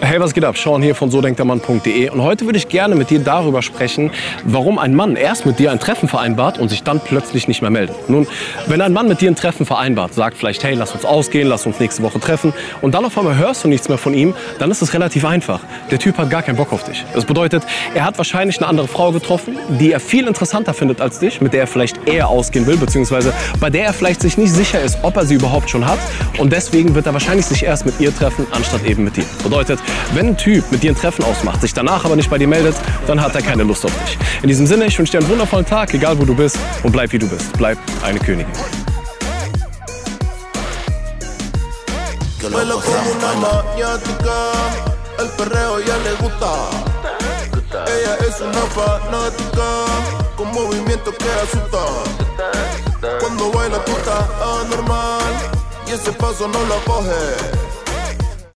Hey, was geht ab? Sean hier von sodenktermann.de und heute würde ich gerne mit dir darüber sprechen, warum ein Mann erst mit dir ein Treffen vereinbart und sich dann plötzlich nicht mehr meldet. Nun, wenn ein Mann mit dir ein Treffen vereinbart, sagt vielleicht, hey, lass uns ausgehen, lass uns nächste Woche treffen und dann auf einmal hörst du nichts mehr von ihm, dann ist es relativ einfach. Der Typ hat gar keinen Bock auf dich. Das bedeutet, er hat wahrscheinlich eine andere Frau getroffen, die er viel interessanter findet als dich, mit der er vielleicht eher ausgehen will, beziehungsweise bei der er vielleicht sich nicht sicher ist, ob er sie überhaupt schon hat und deswegen wird er wahrscheinlich sich erst mit ihr treffen, anstatt eben mit dir. Bedeutet, wenn ein Typ mit dir ein Treffen ausmacht, sich danach aber nicht bei dir meldet, dann hat er keine Lust auf dich. In diesem Sinne, ich wünsche dir einen wundervollen Tag, egal wo du bist und bleib wie du bist. Bleib eine Königin. Con movimiento que asusta. Cuando baila tú estás anormal, y ese paso no la coge.